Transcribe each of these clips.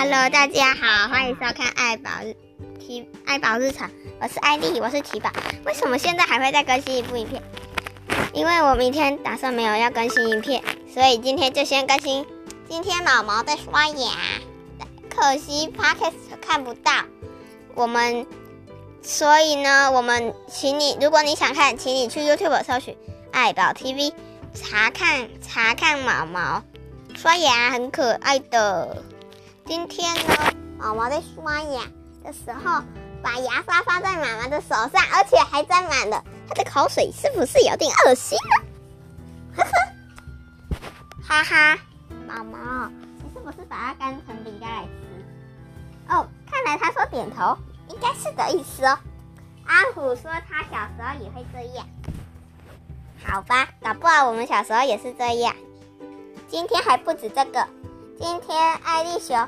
Hello，大家好，欢迎收看爱宝日提爱宝日常，我是艾丽，我是提宝。为什么现在还会再更新一部影片？因为我明天打算没有要更新影片，所以今天就先更新。今天毛毛在刷牙，可惜 Podcast 看不到我们，所以呢，我们请你，如果你想看，请你去 YouTube 搜寻爱宝 TV，查看查看毛毛刷牙，很可爱的。今天呢，毛毛在刷牙的时候，把牙刷放在妈妈的手上，而且还沾满了她的口水，是不是有点恶心呢？呵呵，哈哈，毛毛，你是不是把它当成饼干来吃？哦，看来他说点头，应该是的意思哦。阿虎说他小时候也会这样，好吧，搞不好我们小时候也是这样。今天还不止这个，今天艾丽熊。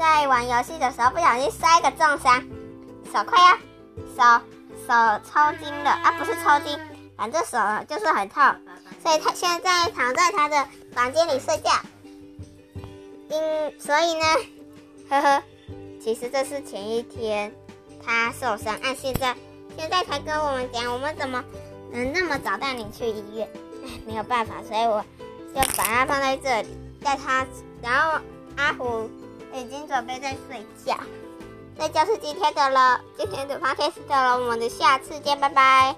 在玩游戏的时候不小心摔个重伤，手快要手手抽筋了啊！不是抽筋，反正手就是很痛，所以他现在躺在他的房间里睡觉。因所以呢，呵呵，其实这是前一天他受伤，按现在现在才跟我们讲，我们怎么能那么早带你去医院？唉，没有办法，所以我就把它放在这里，带他，然后阿虎。已经准备在睡觉，这就是今天的了，今天的 podcast 了，我们的下次见，拜拜。